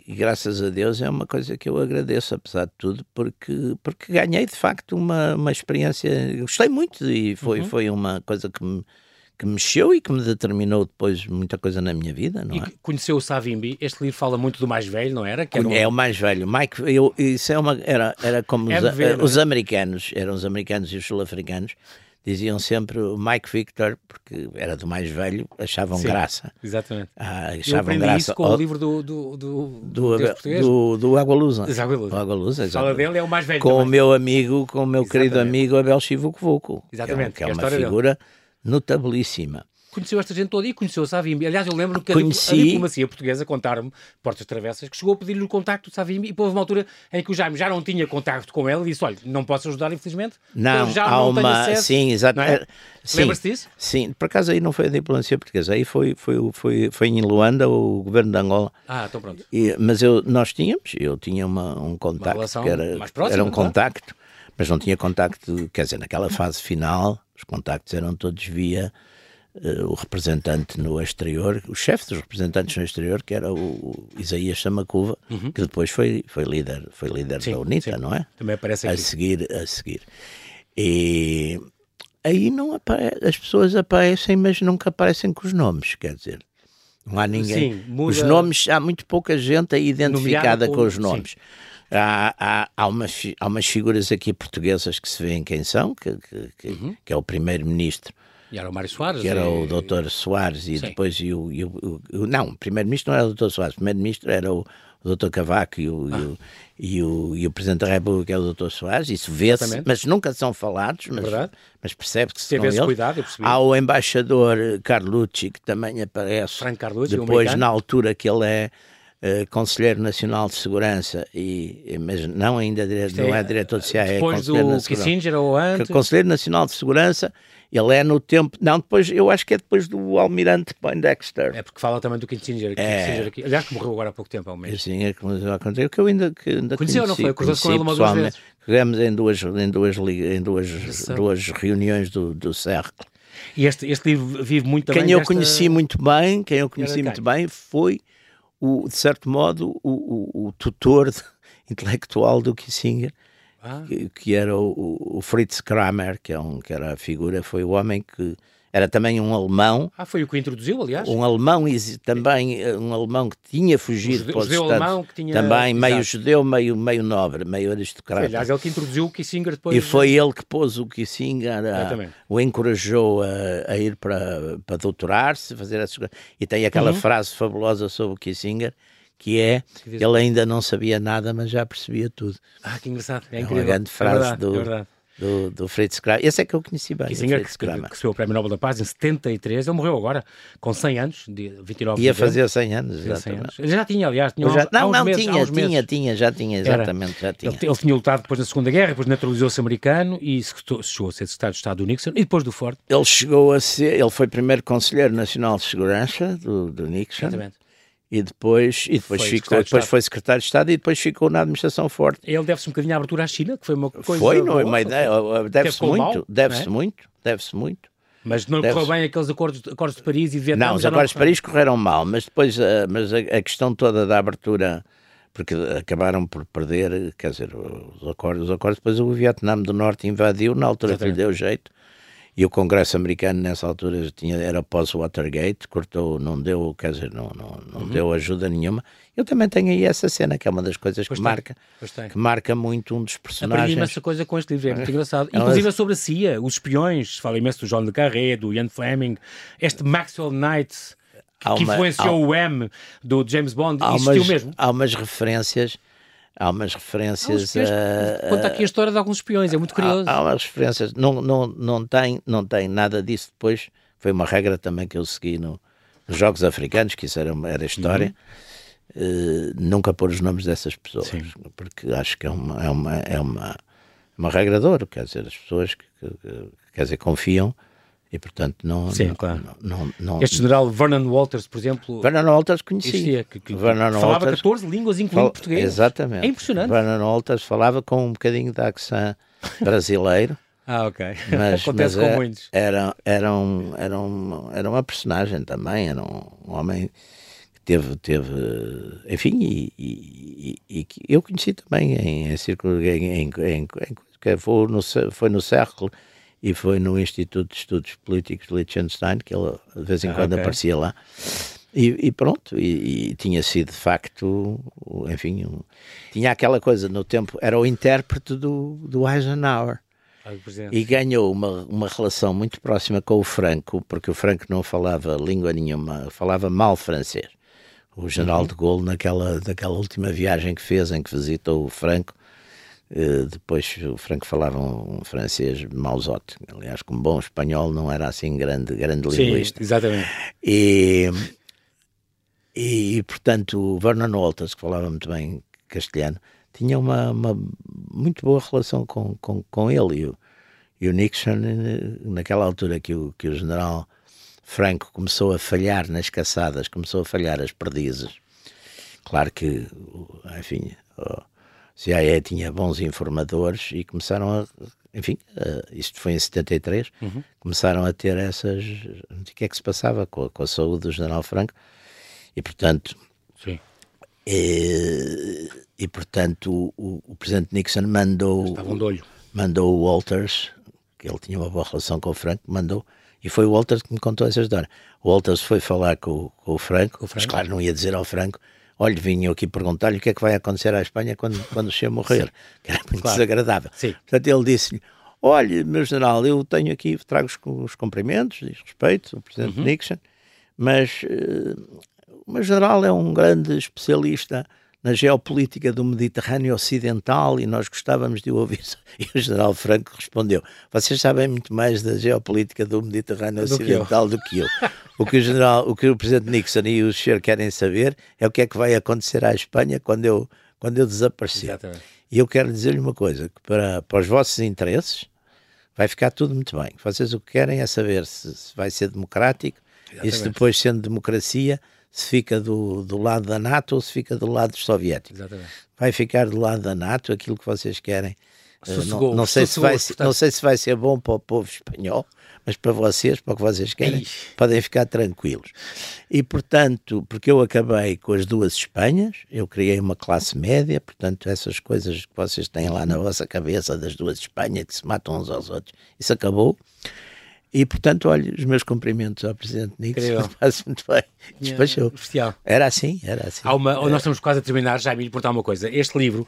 Speaker 2: e, graças a Deus é uma coisa que eu agradeço, apesar de tudo, porque, porque ganhei de facto uma, uma experiência, gostei muito e foi, uhum. foi uma coisa que me, que mexeu e que me determinou depois muita coisa na minha vida, não
Speaker 1: e
Speaker 2: é?
Speaker 1: conheceu o Savimbi, este livro fala muito do mais velho, não era? era
Speaker 2: um... É o mais velho, Mike, eu, isso é uma, era, era como é os, ver, os americanos, eram os americanos e os sul-africanos, diziam sempre o Mike Victor, porque era do mais velho, achavam Sim, graça.
Speaker 1: Exatamente.
Speaker 2: Ah, achavam graça.
Speaker 1: isso com o livro do, do, do,
Speaker 2: do, do, do Agualusa.
Speaker 1: Agualusa.
Speaker 2: Agualusa,
Speaker 1: Fala dele, é o mais velho
Speaker 2: Com
Speaker 1: também.
Speaker 2: o meu amigo, com o meu exatamente. querido amigo Abel Chivuco
Speaker 1: Exatamente.
Speaker 2: Que é, que é uma figura dele. notabilíssima
Speaker 1: conheceu esta gente toda e conheceu o Savimbi. Aliás, eu lembro que
Speaker 2: Conheci...
Speaker 1: a, diplomacia portuguesa contaram-me, portas travessas, que chegou a pedir-lhe o contacto do Savimbi e houve uma altura em que o Jaime já não tinha contacto com ele e disse: Olha, não posso ajudar, infelizmente.
Speaker 2: Não,
Speaker 1: já
Speaker 2: há
Speaker 1: não
Speaker 2: uma.
Speaker 1: Acesso,
Speaker 2: sim, exato. É?
Speaker 1: Lembra-se disso?
Speaker 2: Sim, por acaso aí não foi a diplomacia portuguesa, aí foi, foi, foi, foi em Luanda, o governo de Angola.
Speaker 1: Ah, então pronto.
Speaker 2: E, mas eu, nós tínhamos, eu tinha uma, um contacto, que era,
Speaker 1: próxima,
Speaker 2: era um contacto, mas não tinha contacto, quer dizer, naquela fase final, os contactos eram todos via o representante no exterior, o chefe dos representantes no exterior, que era o, Isaías Samacuva, uhum. que depois foi, foi líder, foi líder sim, da UNITA, sim. não é?
Speaker 1: Também aparece aqui.
Speaker 2: A seguir, a seguir. E aí não as pessoas aparecem, mas nunca aparecem com os nomes, quer dizer. Não há ninguém.
Speaker 1: Sim, muda...
Speaker 2: Os nomes, há muito pouca gente aí identificada com os nomes. Sim. Há, há, há, umas, há umas figuras aqui portuguesas que se veem quem são, que, que, que, uhum. que é o primeiro-ministro
Speaker 1: e era o Mário Soares.
Speaker 2: Que era e... o doutor Soares e Sim. depois e o, e o, o, Não, o primeiro-ministro não era o doutor Soares, o primeiro-ministro era o, o doutor Cavaco e o, ah. e, o, e, o, Presidente da República é o doutor Soares, isso vê-se, mas nunca são falados, mas, mas percebe-se que
Speaker 1: Teve
Speaker 2: são
Speaker 1: eles. Cuidado, eu percebi.
Speaker 2: Há o embaixador Carlucci, que também aparece
Speaker 1: Frank Carlucci,
Speaker 2: depois, na altura que ele é Uh, Conselheiro Nacional de Segurança, e, mas não ainda dire, não é, é diretor de CIA,
Speaker 1: é Conselheiro
Speaker 2: do
Speaker 1: Kissinger ou antes?
Speaker 2: Conselheiro Nacional de Segurança ele é no tempo. Não, depois, eu acho que é depois do Almirante Poindexter.
Speaker 1: É porque fala também do Kissinger. É. Kissinger aqui. Aliás, que morreu agora há pouco tempo, há um mês.
Speaker 2: Sim, é que aconteceu. Que eu ainda, que ainda
Speaker 1: Conheceu,
Speaker 2: conheci,
Speaker 1: não foi? Cruzou-se com ele uma duas vezes.
Speaker 2: Tivemos em duas, em duas, em duas, duas reuniões do, do Cercle.
Speaker 1: E este, este livro vive muito também
Speaker 2: Quem eu
Speaker 1: desta...
Speaker 2: conheci muito bem, quem eu conheci muito bem foi, o, de certo modo, o, o, o tutor intelectual do Kissinger ah. que, que, era o, o, Fritz Kramer, que, é um, que era a figura, foi o homem que era também um alemão.
Speaker 1: Ah, foi o que introduziu, aliás.
Speaker 2: Um alemão também, um alemão que tinha fugido para os Estados alemão que tinha... Também, meio Exato. judeu, meio, meio nobre, meio aristocrata. Foi,
Speaker 1: aliás, ele que introduziu o Kissinger depois.
Speaker 2: E foi ele que pôs o Kissinger, a, o encorajou a, a, ir para, para doutorar-se, fazer essas coisas. E tem aquela uhum. frase fabulosa sobre o Kissinger, que é ele ainda não sabia nada, mas já percebia tudo.
Speaker 1: Ah, que engraçado. É,
Speaker 2: é uma grande frase
Speaker 1: é verdade,
Speaker 2: do,
Speaker 1: é
Speaker 2: do, do Fritz Kramer. Esse é que eu conheci bem.
Speaker 1: Kissinger, que, que, recebeu o Prémio Nobel da Paz em 73, ele morreu agora, com 100 anos, de 29
Speaker 2: Ia fazer 100 anos, exatamente. 100 anos.
Speaker 1: Ele já tinha, aliás, tinha
Speaker 2: já, não, não,
Speaker 1: meses,
Speaker 2: tinha, tinha, tinha, já tinha, exatamente, Era. já tinha.
Speaker 1: Ele, ele, tinha lutado depois na Segunda Guerra, depois naturalizou-se americano e chegou a ser secretário de Estado do Nixon e depois do Ford.
Speaker 2: Ele chegou a ser, ele foi primeiro Conselheiro Nacional de Segurança do, do Nixon. Exatamente e depois, e depois, foi ficou, depois foi secretário de Estado e depois ficou na administração forte.
Speaker 1: Ele deve-se um bocadinho à abertura à China, que foi uma coisa.
Speaker 2: Foi, não é uma ideia. Deve-se muito, deve-se é? muito, deve-se muito.
Speaker 1: Mas não correu bem aqueles acordos, acordos de Paris e Vietnã?
Speaker 2: Não, os acordos de Paris correram mal, mas depois uh, mas a, a, questão toda da abertura, porque acabaram por perder, quer dizer, os acordos, os acordos depois o Vietnã do Norte invadiu, na altura que lhe deu jeito, e o Congresso americano nessa altura tinha, era pós-Watergate, cortou, não deu, quer dizer, não, não, não uhum. deu ajuda nenhuma. Eu também tenho aí essa cena, que é uma das coisas que marca, que marca muito um dos personagens. Aprendi
Speaker 1: imensa coisa com este livro, é muito engraçado. Inclusive sobre a CIA, os espiões, fala imenso do John Le Carré, do Ian Fleming, este Maxwell Knight, que, uma, influenciou há, o M do James Bond, existiu
Speaker 2: umas,
Speaker 1: mesmo.
Speaker 2: Há umas referências há umas referências.
Speaker 1: a, conta aqui a história de alguns espiões, é muito curioso.
Speaker 2: Há, há umas referências, não, não, não, tem, não tem nada disso depois. Foi uma regra também que eu segui no, nos Jogos Africanos, que isso era, era história. Uhum. Uh, nunca pôr os nomes dessas pessoas, Sim. porque acho que é uma, é uma, é uma, uma regra de ouro, quer dizer, as pessoas que, que, que quer dizer, confiam e portanto não.
Speaker 1: Sim,
Speaker 2: não,
Speaker 1: claro.
Speaker 2: Não, não,
Speaker 1: este general Vernon Walters, por exemplo.
Speaker 2: Vernon Walters conhecia.
Speaker 1: Que, que, Vernon falava Walters, 14 línguas, incluindo fal... português.
Speaker 2: Exatamente.
Speaker 1: É impressionante.
Speaker 2: Vernon Walters falava com um bocadinho de accent brasileiro.
Speaker 1: ah, ok.
Speaker 2: Mas,
Speaker 1: Acontece
Speaker 2: mas
Speaker 1: com
Speaker 2: é,
Speaker 1: muitos.
Speaker 2: Era, era, um, era, um, era uma personagem também, era um, homem que teve, teve enfim, e, e, e, e eu conheci também em, em círculo, em, em, em, em, foi no, foi no Cercle e foi no Instituto de Estudos Políticos de Liechtenstein, que ele de vez em ah, quando okay. aparecia lá. E, e pronto, e, e, tinha sido de facto, enfim, um, tinha aquela coisa no tempo, era o intérprete do, do Eisenhower. E ganhou uma, uma relação muito próxima com o Franco, porque o Franco não falava língua nenhuma, falava mal francês. O general uhum. de Gaulle, naquela, naquela última viagem que fez, em que visitou o Franco, depois o Franco falava um francês mausote, aliás, como bom espanhol não era assim grande, grande
Speaker 1: Sim,
Speaker 2: linguista.
Speaker 1: exatamente.
Speaker 2: E, e, portanto, o Vernon Walters, que falava muito bem castelhano, tinha uma, uma muito boa relação com, com, com ele e o, e o Nixon, naquela altura que o, que o general Franco começou a falhar nas caçadas, começou a falhar as perdizes. Claro que, enfim, CIA tinha bons informadores e começaram a, enfim, uh, isto foi em 73, uhum. começaram a ter essas, o que é que se passava com a, com a saúde do general Franco e portanto,
Speaker 1: Sim.
Speaker 2: E, e portanto o, o, presidente Nixon mandou, mandou o Walters, que ele tinha uma boa relação com o Franco, mandou e foi o Walters que me contou essa história. O Walters foi falar com, com o Franco, o Franco, mas claro, não ia dizer ao Franco olha, vinha aqui perguntar-lhe o que é que vai acontecer à Espanha quando, quando o Che morrer, que era muito claro. desagradável.
Speaker 1: Sim.
Speaker 2: Portanto, ele disse-lhe, olha, meu general, eu tenho aqui, trago os cumprimentos, diz respeito ao Presidente uhum. Nixon, mas uh, o meu general é um grande especialista na geopolítica do Mediterrâneo Ocidental e nós gostávamos de o ouvir. E o general Franco respondeu: Vocês sabem muito mais da geopolítica do Mediterrâneo do Ocidental que do que eu. o que o general, o que o presidente Nixon e o senhor querem saber é o que é que vai acontecer à Espanha quando eu, quando eu desaparecer. Exatamente. E eu quero dizer-lhe uma coisa: que para, para os vossos interesses vai ficar tudo muito bem. Vocês o que querem é saber se, se vai ser democrático Exatamente. e se depois, sendo democracia, se fica do, do lado da NATO ou se fica do lado dos soviéticos.
Speaker 1: Exatamente.
Speaker 2: Vai ficar do lado da NATO aquilo que vocês querem. Sossegou, não, não, sei se vai, portanto... não sei se vai ser bom para o povo espanhol, mas para vocês, para o que vocês querem, Ei. podem ficar tranquilos. E, portanto, porque eu acabei com as duas Espanhas, eu criei uma classe média, portanto, essas coisas que vocês têm lá na vossa cabeça das duas Espanhas que se matam uns aos outros, isso acabou. E, portanto, olha, os meus cumprimentos ao Presidente Nixon, faz muito bem. Despachou.
Speaker 1: Bestial.
Speaker 2: Era assim, era assim.
Speaker 1: Há uma, Nós estamos quase a terminar, já me importar uma coisa. Este livro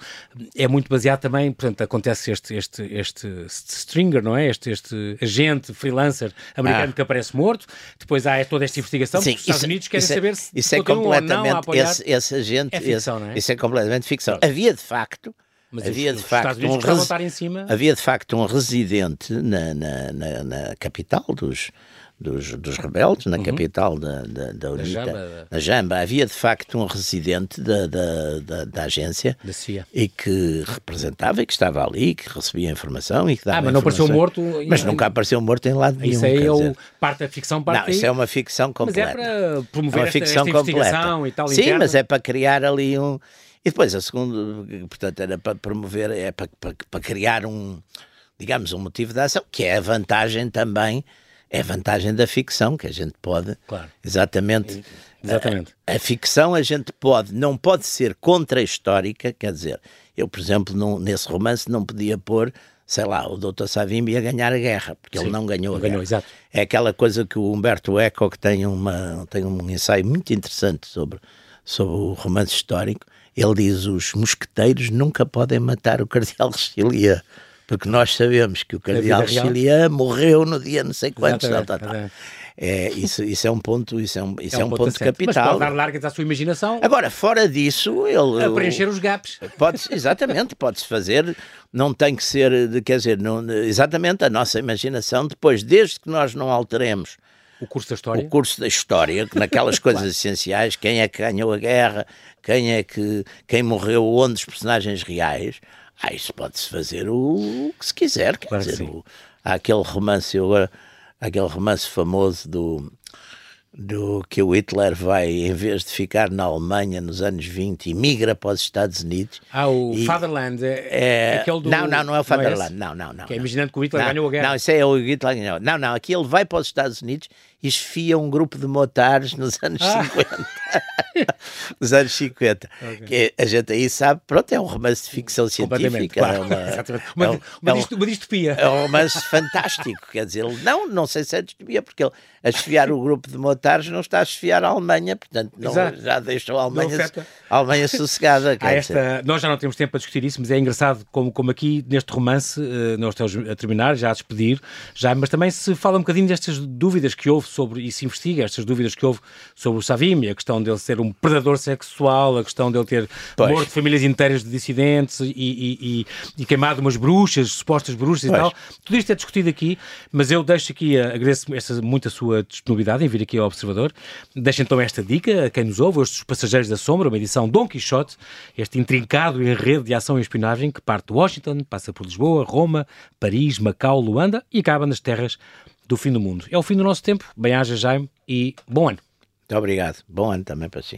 Speaker 1: é muito baseado também, portanto, acontece este, este, este stringer, não é? Este, este agente, freelancer americano ah. que aparece morto. Depois há toda esta investigação, Sim, porque os Estados isso, Unidos querem
Speaker 2: é-
Speaker 1: saber se
Speaker 2: isso é completamente,
Speaker 1: ou não a apoiar.
Speaker 2: Esse, esse agente,
Speaker 1: é ficção,
Speaker 2: esse,
Speaker 1: não é?
Speaker 2: isso é completamente ficção. Havia, de facto,
Speaker 1: Mas
Speaker 2: havia de facto um havia de facto um residente na, na, na- na capital dos, dos, dos rebeldes, na capital da, da, da UNITA,
Speaker 1: Jamba, da-
Speaker 2: na Jamba, havia de facto um residente da, da, da, da agência e que representava e que estava ali, que recebia informação e que dava
Speaker 1: Ah, mas não apareceu morto.
Speaker 2: Mas nunca apareceu morto em lado nenhum.
Speaker 1: Isso aí é o, parte da ficção, parte
Speaker 2: Não, isso é uma ficção
Speaker 1: Mas
Speaker 2: completa.
Speaker 1: é para promover
Speaker 2: É uma
Speaker 1: esta,
Speaker 2: ficção
Speaker 1: esta investigação
Speaker 2: completa.
Speaker 1: e tal.
Speaker 2: Sim,
Speaker 1: interna.
Speaker 2: mas é para criar ali um. E depois a segunda, portanto, era para promover, é para, para, para criar um, digamos, um motivo de ação, que é a vantagem também, é a vantagem da ficção, que a gente pode,
Speaker 1: Claro.
Speaker 2: exatamente.
Speaker 1: Exatamente.
Speaker 2: A, a ficção a gente pode, não pode ser contra-histórica, quer dizer, eu, por exemplo, num- nesse romance não podia pôr, sei lá, o Dr. Savimbi a ganhar a guerra, porque ele
Speaker 1: Sim,
Speaker 2: não ganhou
Speaker 1: não
Speaker 2: a guerra.
Speaker 1: ganhou, exato.
Speaker 2: É aquela coisa que o Humberto Eco, que tem, uma, tem um ensaio muito interessante sobre, sobre o romance histórico, ele diz os mosqueteiros nunca podem matar o cardeal Richelieu, porque nós sabemos que o cardeal? Richelieu morreu no dia não sei quantos. Tal,
Speaker 1: Exatamente,
Speaker 2: tal, tal. É, isso, isso é um ponto, isso é um, isso é um, ponto
Speaker 1: assente. Mas
Speaker 2: capital.
Speaker 1: pode dar largas à sua imaginação
Speaker 2: Agora, fora disso, ele.
Speaker 1: a preencher os gaps.
Speaker 2: Pode, exatamente, pode-se fazer, não tem que ser, de- quer dizer, não, exatamente a nossa imaginação, depois, desde que nós não alteremos
Speaker 1: O curso da história.
Speaker 2: o curso da história, que naquelas coisas essenciais, quem é que ganhou a guerra, quem é que, quem morreu, onde os personagens reais, ah, isso pode-se fazer o, que se quiser, quer
Speaker 1: Claro
Speaker 2: dizer, o- há aquele romance, agora, aquele romance famoso do do que o Hitler vai, em vez de ficar na Alemanha nos anos 20, migra para os Estados Unidos.
Speaker 1: Ah, o
Speaker 2: E-
Speaker 1: Fatherland. É,
Speaker 2: É,
Speaker 1: aquele do,
Speaker 2: não, não, não é o Fatherland.
Speaker 1: esse?
Speaker 2: não, não, não.
Speaker 1: Que é imaginando que o Hitler
Speaker 2: não,
Speaker 1: ganhou a guerra.
Speaker 2: Não, isso é o Hitler ganhou. Não, não, aqui ele vai para os Estados Unidos e esfia um grupo de motares nos anos
Speaker 1: Ah.
Speaker 2: 50. nos anos 50. Que a gente aí sabe, pronto, é um romance de ficção científica.
Speaker 1: claro.
Speaker 2: É, uma,
Speaker 1: Exatamente.
Speaker 2: é
Speaker 1: Uma,
Speaker 2: um- é um-
Speaker 1: dist- uma distopia.
Speaker 2: é um romance fantástico, quer dizer, ele não, não sei se é distopia, porque ele a esfiar o grupo de motares não está a esfiar a Alemanha, portanto não,
Speaker 1: Exato.
Speaker 2: já deixou a Alemanha,
Speaker 1: afeta.
Speaker 2: a Alemanha sossegada. Quer
Speaker 1: esta, nós já não temos tempo para discutir isso, mas é engraçado como, como aqui neste romance, eh, nós estamos a terminar, já a despedir, já, mas também se fala um bocadinho destas dúvidas que houve sobre, e se investiga estas dúvidas que houve sobre o Savimbi, a questão dele ser um predador sexual, a questão dele ter
Speaker 2: Pois.
Speaker 1: morto famílias inteiras de dissidentes e, e- e- e queimado umas bruxas, supostas bruxas
Speaker 2: Pois.
Speaker 1: e tal. Tudo isto é discutido aqui, mas eu deixo aqui, agradeço esta, muito a sua disponibilidade em vir aqui ao Observador. Deixo então esta dica a quem nos ouve, estes Passageiros da Sombra, uma edição Dom Quixote, este intrincado enredo de ação e espionagem que parte de Washington, passa por Lisboa, Roma, Paris, Macau, Luanda e acaba nas terras do fim do mundo. É o fim do nosso tempo. Bem-aja, Jaime, e bom ano.
Speaker 2: Muito obrigado. Bom ano também para si.